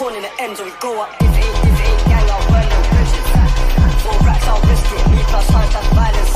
corn in the end, or we go up. If it ain't, if it ain't gang, I'll burn them bridges. Four racks, I'll risk it. Me plus hunt, that's violence.